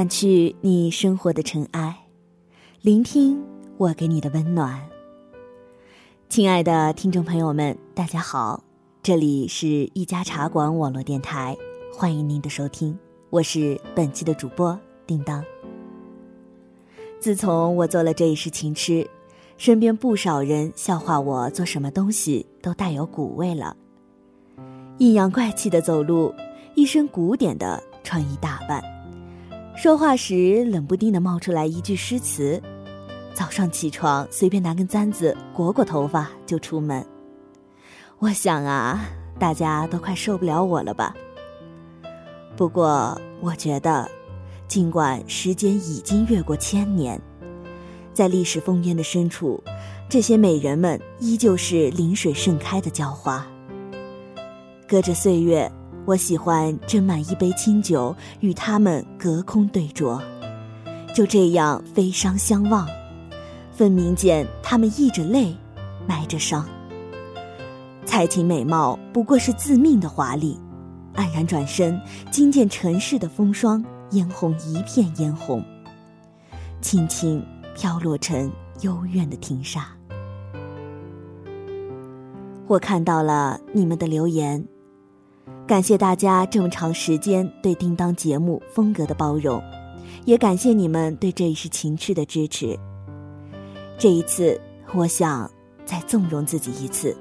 掸去你生活的尘埃，聆听我给你的温暖。亲爱的听众朋友们，大家好，这里是一家茶馆网络电台，欢迎您的收听，我是本期的主播叮当。自从我做了这一世情痴，身边不少人笑话我做什么东西都带有古味了，阴阳怪气的走路。一身古典的穿衣打扮，说话时冷不丁的冒出来一句诗词，早上起床随便拿根簪子裹裹头发就出门。我想啊，大家都快受不了我了吧？不过我觉得，尽管时间已经越过千年，在历史烽烟的深处，这些美人们依旧是临水盛开的娇花。隔着岁月。我喜欢斟满一杯清酒，与他们隔空对酌，就这样飞觞相望，分明见他们溢着泪，埋着伤。才情美貌不过是自命的华丽，黯然转身，惊见尘世的风霜，嫣红一片嫣红，轻轻飘落成幽怨的庭沙。我看到了你们的留言。感谢大家这么长时间对叮当节目风格的包容，也感谢你们对这一世情趣的支持。这一次，我想再纵容自己一次，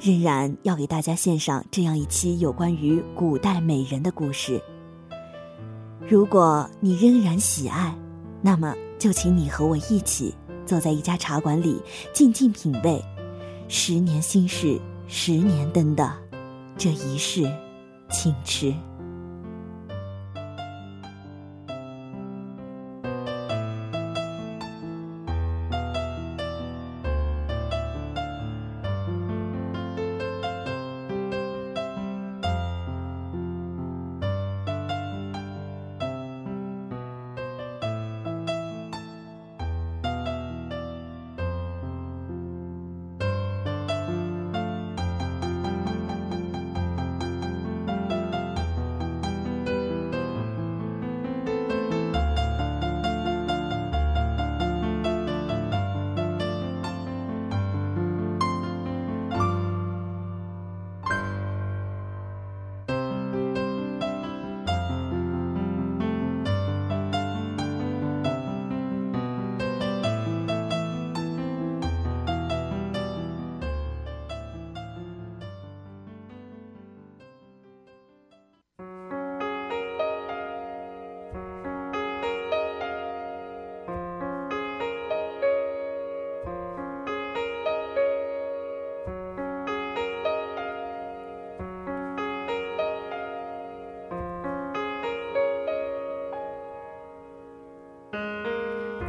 仍然要给大家献上这样一期有关于古代美人的故事。如果你仍然喜爱，那么就请你和我一起坐在一家茶馆里，静静品味十年心事，十年灯的这一世。请吃。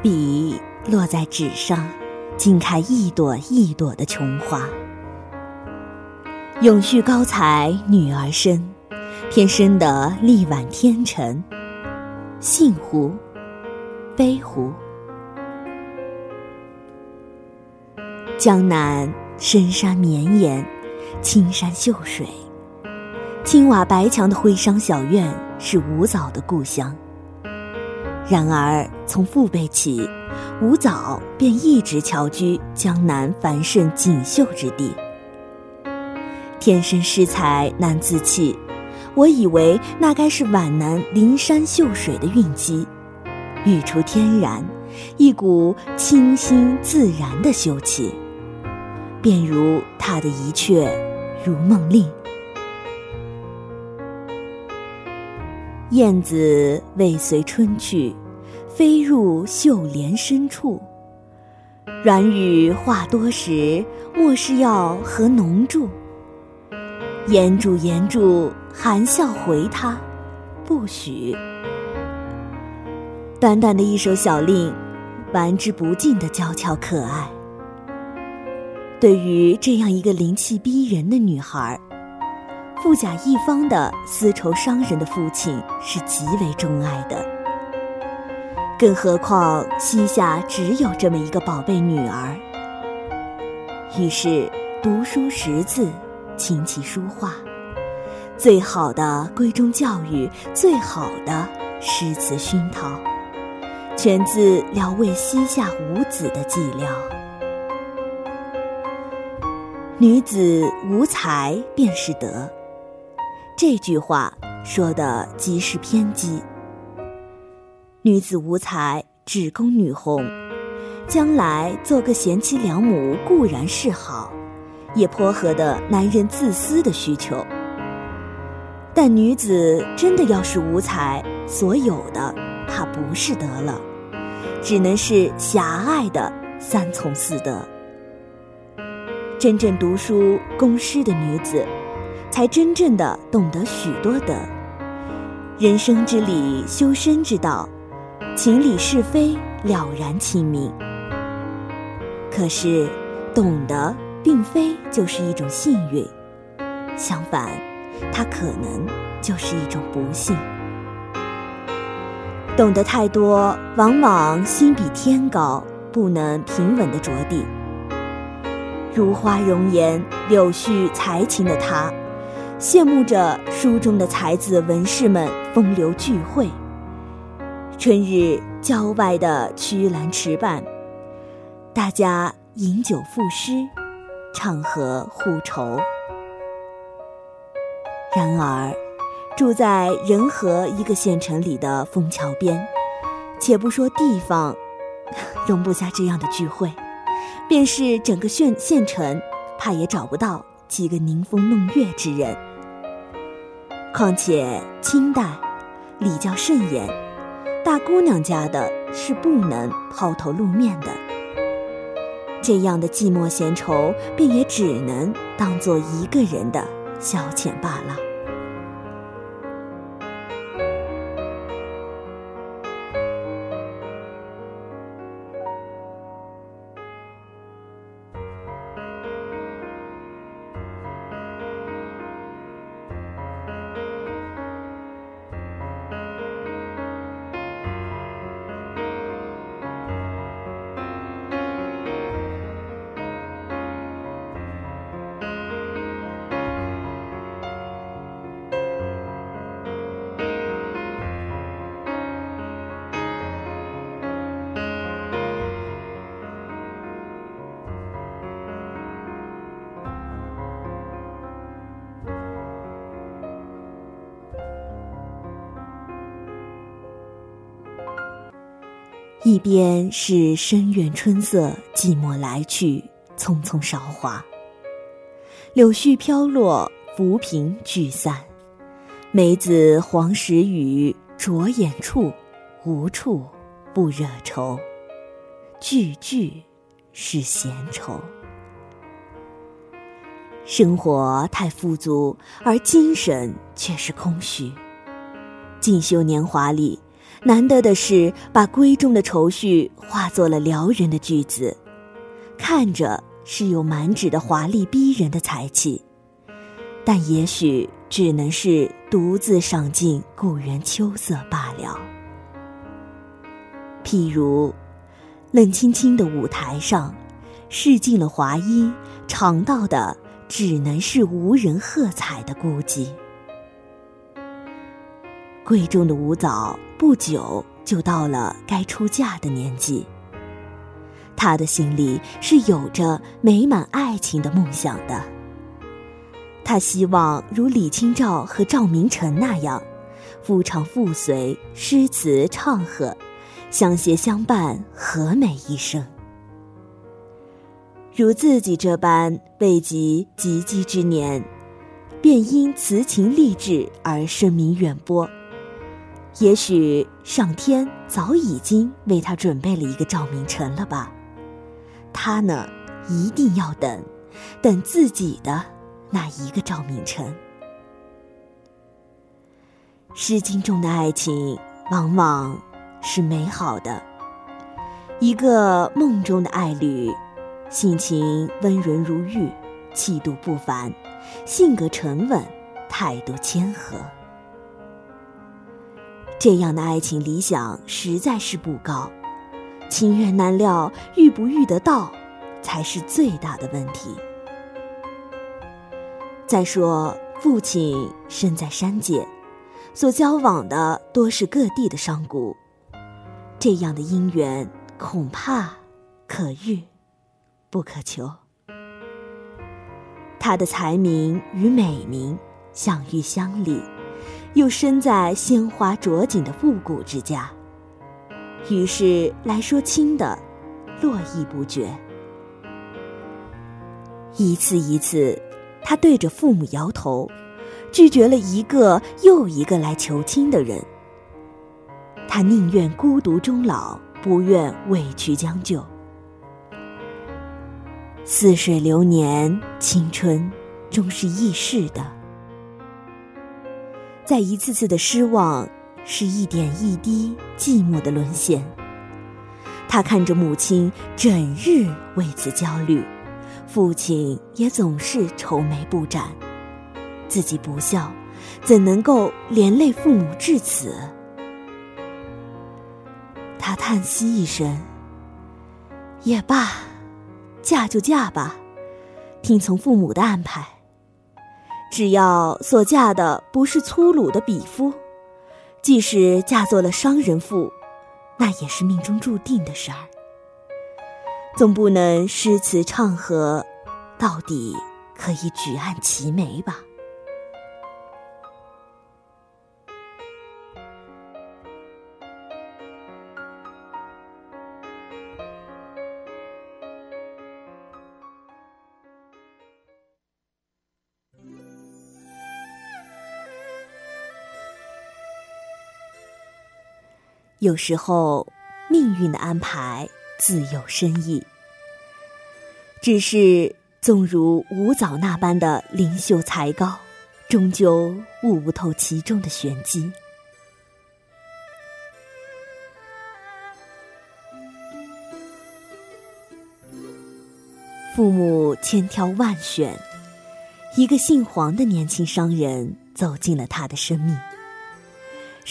笔落在纸上，惊开一朵一朵的琼花。永续高才女儿身，天生的力挽天成。幸乎？悲乎？江南深山绵延，青山秀水，青瓦白墙的徽商小院是吴藻的故乡。然而，从父辈起，吴藻便一直侨居江南繁盛锦绣之地。天生诗才难自弃，我以为那该是皖南灵山秀水的韵机，语出天然，一股清新自然的秀气，便如他的一阙《如梦令》：燕子未随春去。飞入绣帘深处，软语话多时，莫是要和浓住。言住言住，含笑回他，不许。短短的一首小令，玩之不尽的娇俏可爱。对于这样一个灵气逼人的女孩，富甲一方的丝绸商人的父亲是极为钟爱的。更何况膝下只有这么一个宝贝女儿，于是读书识字，琴棋书画，最好的闺中教育，最好的诗词熏陶，全自聊慰膝下无子的寂寥。女子无才便是德，这句话说的极是偏激。女子无才只供女红，将来做个贤妻良母固然是好，也颇合得男人自私的需求。但女子真的要是无才，所有的怕不是得了，只能是狭隘的三从四德。真正读书攻诗的女子，才真正的懂得许多德。人生之理，修身之道，情理是非了然清明。可是，懂得并非就是一种幸运，相反。它可能就是一种不幸。懂得太多，往往心比天高，不能平稳的着地。如花容颜、柳絮才情的他，羡慕着书中的才子文士们风流聚会。春日郊外的曲栏池畔，大家饮酒赋诗，唱和互酬。然而，住在仁和一个县城里的枫桥边，且不说地方容不下这样的聚会，便是整个县县城，怕也找不到几个宁风弄月之人。况且清代礼教甚严，大姑娘家的是不能抛头露面的。这样的寂寞闲愁，便也只能当做一个人的。消遣罢了。一边是深院春色，寂寞来去，匆匆韶华。柳絮飘落，浮萍聚散，梅子黄时雨，着眼处，无处不惹愁，句句是闲愁。生活太富足，而精神却是空虚。进修年华里。难得的是，把闺中的愁绪化作了撩人的句子，看着是有满纸的华丽逼人的才气，但也许只能是独自赏尽故园秋色罢了。譬如，冷清清的舞台上，试尽了华衣，尝到的只能是无人喝彩的孤寂。贵重的舞蹈。不久就到了该出嫁的年纪，他的心里是有着美满爱情的梦想的。他希望如李清照和赵明诚那样，夫唱妇随，诗词唱和，相携相伴，和美一生。如自己这般未及及笄之年，便因词情励志而声名远播。也许上天早已经为他准备了一个赵明诚了吧？他呢，一定要等，等自己的那一个赵明诚。《诗经》中的爱情往往是美好的，一个梦中的爱侣，性情温润如玉，气度不凡，性格沉稳，态度谦和。这样的爱情理想实在是不高，情缘难料，遇不遇得到，才是最大的问题。再说，父亲身在山界，所交往的多是各地的商贾，这样的姻缘恐怕可遇不可求。他的才名与美名享誉乡里，又身在鲜花着锦的复古之家，于是来说亲的络绎不绝。一次一次，他对着父母摇头，拒绝了一个又一个来求亲的人。他宁愿孤独终老，不愿委屈将就。似水流年，青春终是易逝的。在一次次的失望，是一点一滴寂寞的沦陷。他看着母亲整日为此焦虑。父亲也总是愁眉不展，自己不孝，怎能够连累父母至此？他叹息一声：“也罢，嫁就嫁吧，听从父母的安排。只要所嫁的不是粗鲁的鄙夫，即使嫁做了商人妇，那也是命中注定的事儿。”总不能诗词唱和，到底可以举案齐眉吧？有时候，命运的安排。自有深意，只是纵如吴藻那般的灵秀才高，终究悟不透其中的玄机。父母千挑万选，一个姓黄的年轻商人走进了他的生命。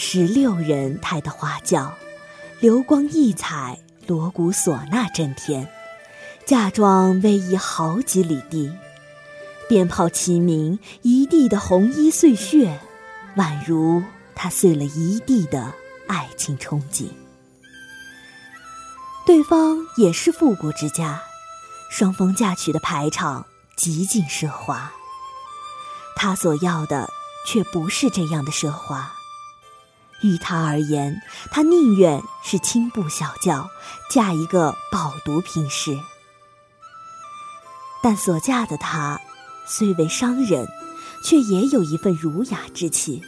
十六人抬的花轿，流光溢彩。锣鼓唢呐震天，嫁妆逶迤好几里地，鞭炮齐鸣，一地的红衣碎屑，宛如他碎了一地的爱情憧憬。对方也是富国之家，双方嫁娶的排场极尽奢华，他所要的却不是这样的奢华。于他而言，他宁愿是轻步小轿，嫁一个饱读平士。但所嫁的他，虽为商人，却也有一份儒雅之气。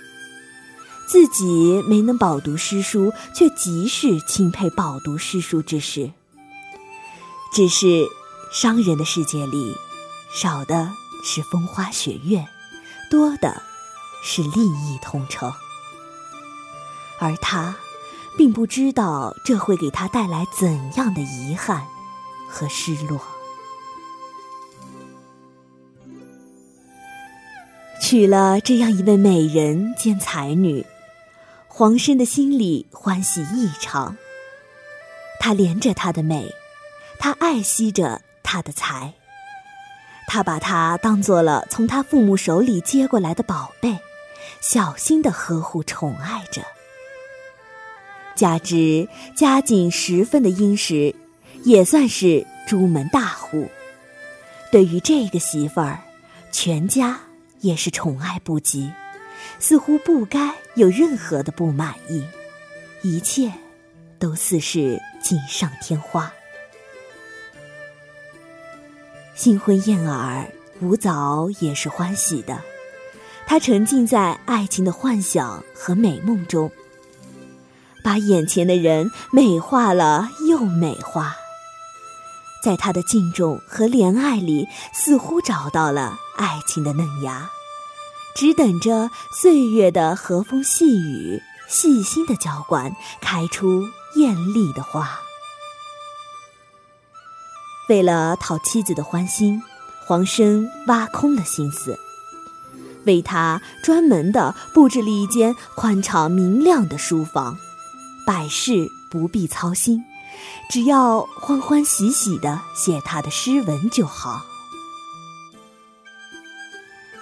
自己没能饱读诗书，却极是钦佩饱读诗书之士。只是商人的世界里，少的是风花雪月，多的是利益同城。而他，并不知道这会给他带来怎样的遗憾和失落。娶了这样一位美人兼才女，黄生的心里欢喜异常。他怜着她的美，他爱惜着她的才，他把她当做了从他父母手里接过来的宝贝，小心的呵护宠爱着。加之家境十分的殷实，也算是朱门大户。对于这个媳妇儿，全家也是宠爱不及，似乎不该有任何的不满意，一切都似是锦上添花。新婚燕尔，吴藻也是欢喜的，他沉浸在爱情的幻想和美梦中。把眼前的人美化了又美化，在他的敬重和怜爱里，似乎找到了爱情的嫩芽，只等着岁月的和风细雨、细心的浇灌，开出艳丽的花。为了讨妻子的欢心，黄生挖空了心思，为她专门的布置了一间宽敞明亮的书房。百事不必操心，只要欢欢喜喜的写他的诗文就好。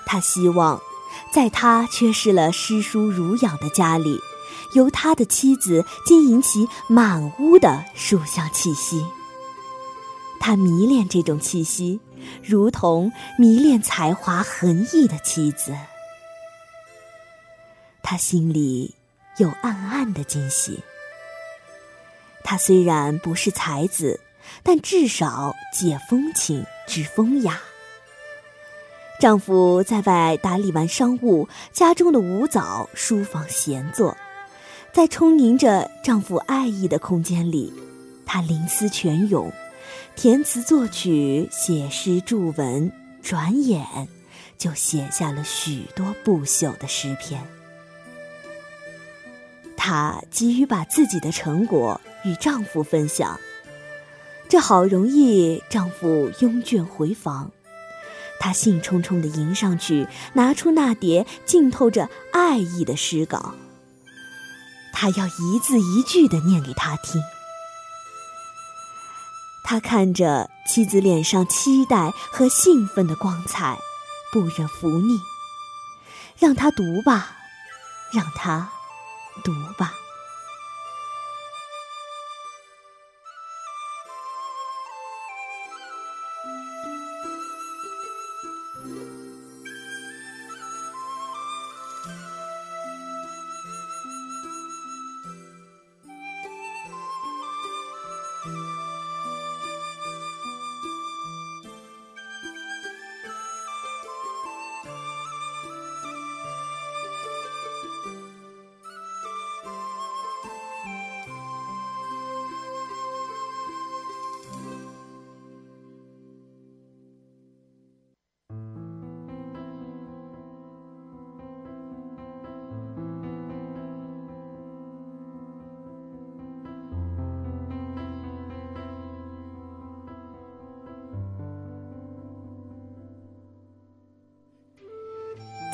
他希望，在他缺失了诗书儒养的家里，由他的妻子经营起满屋的书香气息。他迷恋这种气息，如同迷恋才华横溢的妻子。他心里有暗暗的惊喜。他虽然不是才子，但至少解风情、知风雅。丈夫在外打理完商务，家中的舞藻书房闲坐，在充盈着丈夫爱意的空间里，她灵思泉涌，填词作曲，写诗著文，转眼就写下了许多不朽的诗篇。她急于把自己的成果与丈夫分享，这好容易，丈夫拥卷回房。他兴冲冲地迎上去，拿出那叠浸透着爱意的诗稿。他要一字一句地念给他听。他看着妻子脸上期待和兴奋的光彩，不忍拂逆。让他读吧，让他读吧。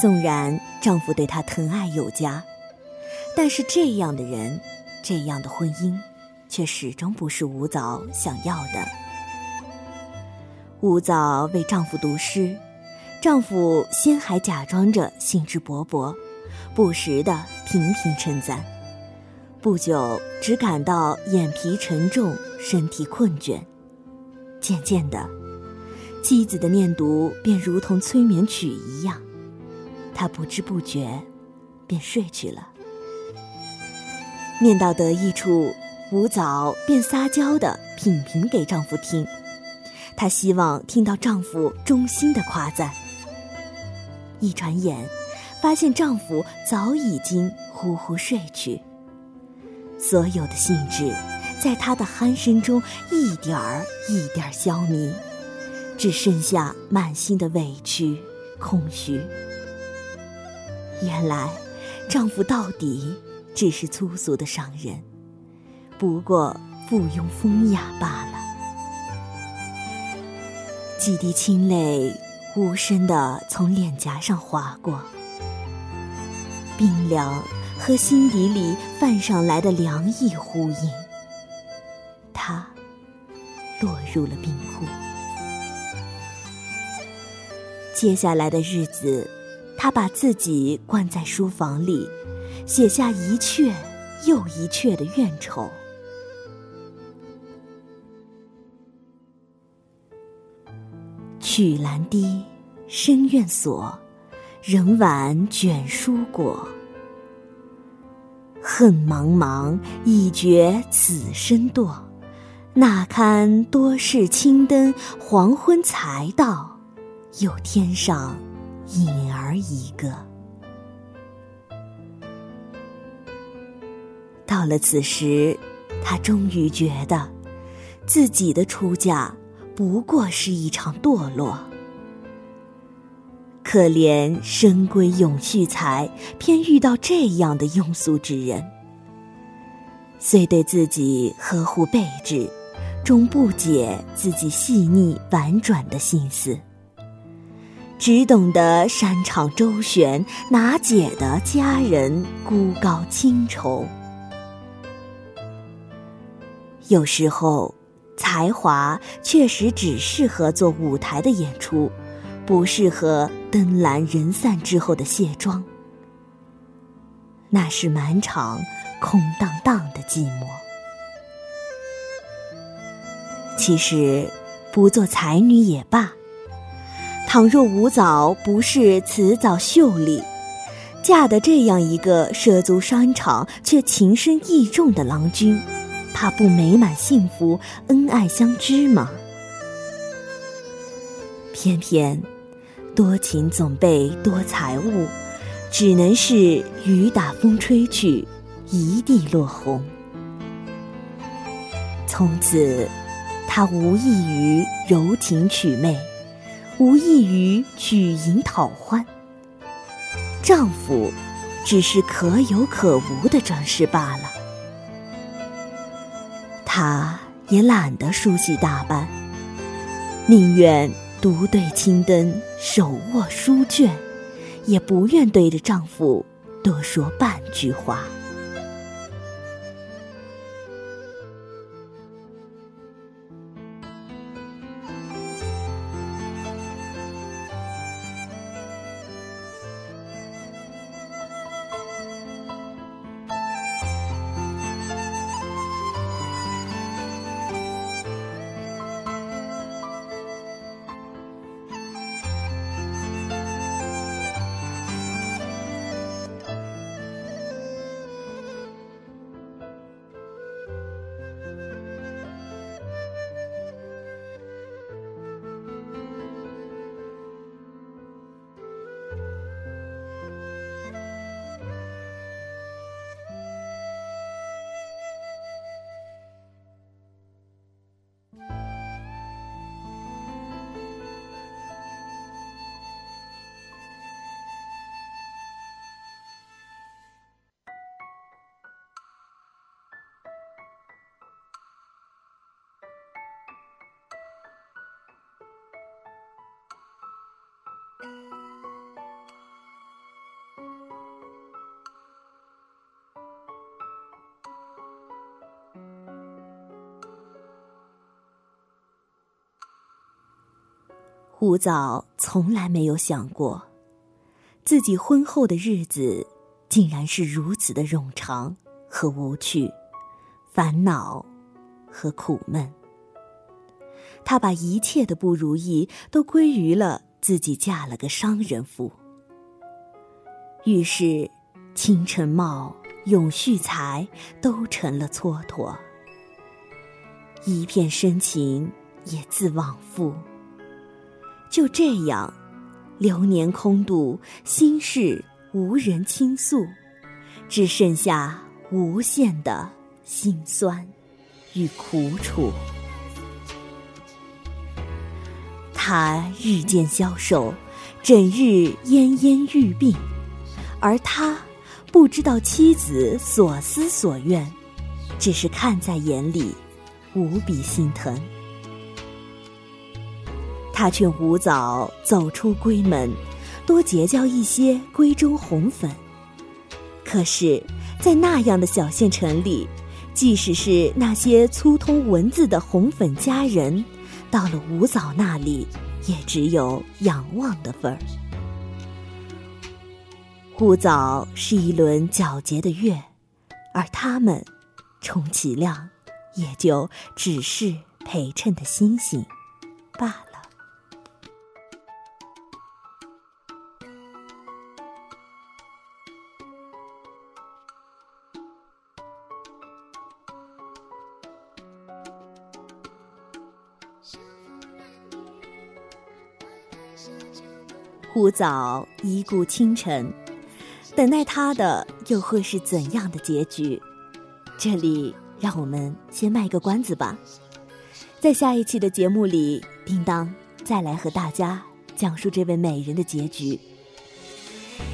纵然丈夫对她疼爱有加，但是这样的人，这样的婚姻，却始终不是吴藻想要的。吴藻为丈夫读诗，丈夫先还假装着兴致勃勃，不时的频频称赞，不久只感到眼皮沉重，身体困倦，渐渐的，妻子的念读便如同催眠曲一样。她不知不觉，便睡去了。念到得意处，吴藻便撒娇的品评给丈夫听。她希望听到丈夫衷心的夸赞。一转眼，发现丈夫早已经呼呼睡去。所有的兴致，在她的鼾声中一点儿一点儿消弭，只剩下满心的委屈、空虚。原来，丈夫到底只是粗俗的商人，不过附庸风雅罢了。几滴清泪无声的从脸颊上划过，冰凉和心底里泛上来的凉意呼应，她落入了冰窟。接下来的日子。他把自己关在书房里，写下一阙又一阙的怨愁。曲阑低，深院锁，人晚卷书过。恨茫茫，已觉此身堕。那堪多事青灯，黄昏才到，又添上。影儿一个。到了此时，她终于觉得，自己的出嫁不过是一场堕落。可怜深闺永续才，偏遇到这样的庸俗之人。虽对自己呵护备至，终不解自己细腻婉转的心思。只懂得山场周旋，哪解得佳人孤高清愁？有时候，才华确实只适合做舞台的演出，不适合灯阑人散之后的卸妆，那是满场空荡荡的寂寞。其实，不做才女也罢。倘若吴藻不是辞藻秀丽，嫁的这样一个涉足商场却情深意重的郎君，怕不美满幸福、恩爱相知吗？偏偏多情总被多财物，只能是雨打风吹去，一地落红。从此，他无异于柔情曲媚。无异于举银讨欢，丈夫只是可有可无的装饰罢了。她也懒得梳洗打扮，宁愿独对青灯，手握书卷，也不愿对着丈夫多说半句话。胡藻从来没有想过，自己婚后的日子竟然是如此的冗长和无趣，烦恼和苦闷。他把一切的不如意都归于了自己嫁了个商人妇。于是，清晨貌、永续财都成了蹉跎，一片深情也自往复。就这样，流年空度，心事无人倾诉，只剩下无限的心酸与苦楚。他日渐消瘦，整日奄奄欲病，而他不知道妻子所思所愿，只是看在眼里，无比心疼。他劝吴藻走出闺门，多结交一些闺中红粉。可是，在那样的小县城里，即使是那些粗通文字的红粉佳人，到了吴藻那里，也只有仰望的份儿。吴藻是一轮皎洁的月，而他们，充其量，也就只是陪衬的星星罢了。吴藻一顾倾城，等待他的又会是怎样的结局？这里让我们先卖个关子吧，在下一期的节目里，叮当再来和大家讲述这位美人的结局。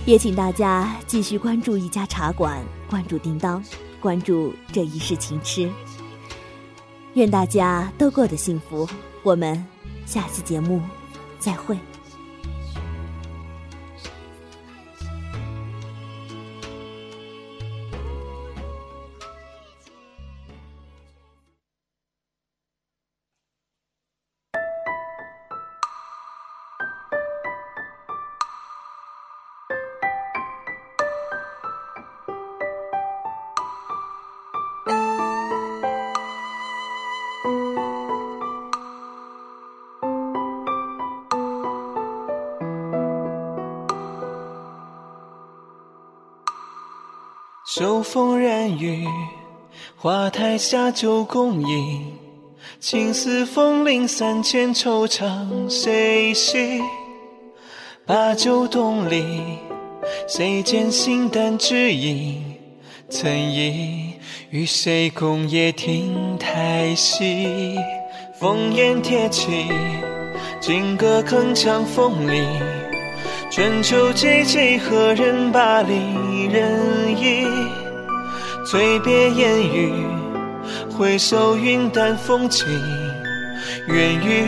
也请大家继续关注一家茶馆，关注叮当，关注这一世情痴。愿大家都过得幸福，我们下期节目再会。秋风染雨，花台下酒共饮。青丝风铃三千，惆怅谁系？把酒东篱，谁见新淡只影？曾忆与谁共夜听台戏？烽烟铁骑，金戈铿锵风里。春秋寂寂，何人把离人忆？醉别烟雨，回首云淡风轻。愿与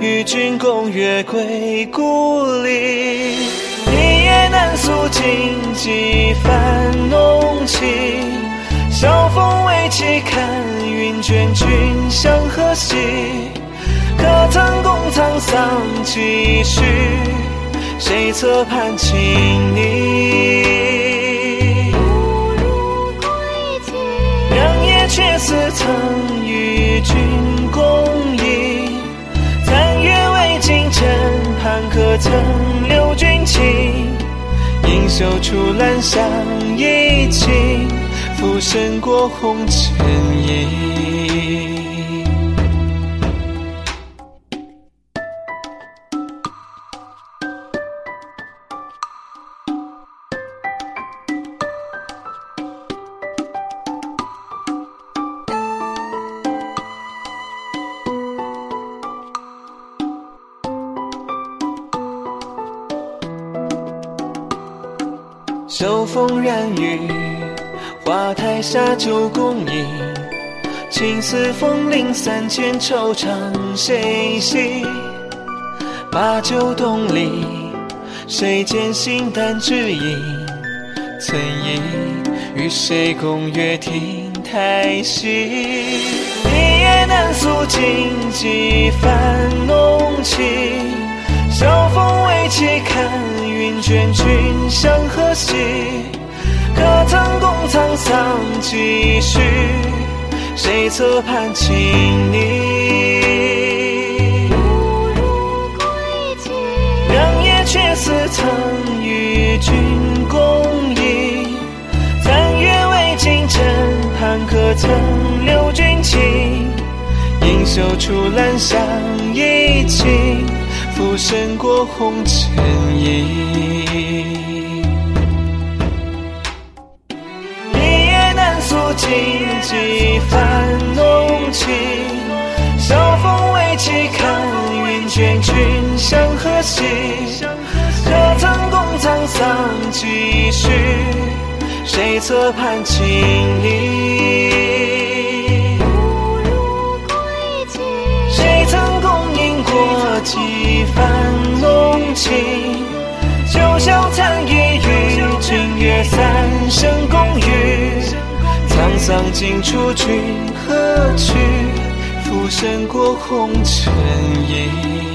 与君共月归故里。一夜难诉尽几番浓情。晓风未起，看云卷，君向何兮？可曾共沧桑几许？谁侧畔轻昵？不如归期。良夜却似曾与君共饮。残月未尽，枕畔可曾留君情？盈袖处，兰香已尽，浮生过红尘影。台下酒共饮。青丝风铃三千，惆怅谁系？把酒东篱，谁见心淡只影？曾忆与谁共月亭台戏？一夜难诉尽几番浓情。晓风未起，看云卷，君向何兮？可曾共沧桑几许？谁侧畔轻昵？良夜却似曾与君共饮。残月未尽，枕畔可曾留君情？盈袖处，兰香已尽。浮生过红尘影，尽几番浓情。晓风未起，看云卷，君向何兮？可曾共沧桑几许？谁侧畔轻昵？谁曾共饮过几番浓情？九霄残翼与君约三生共语。沧桑尽处，君何去？浮生过红尘影。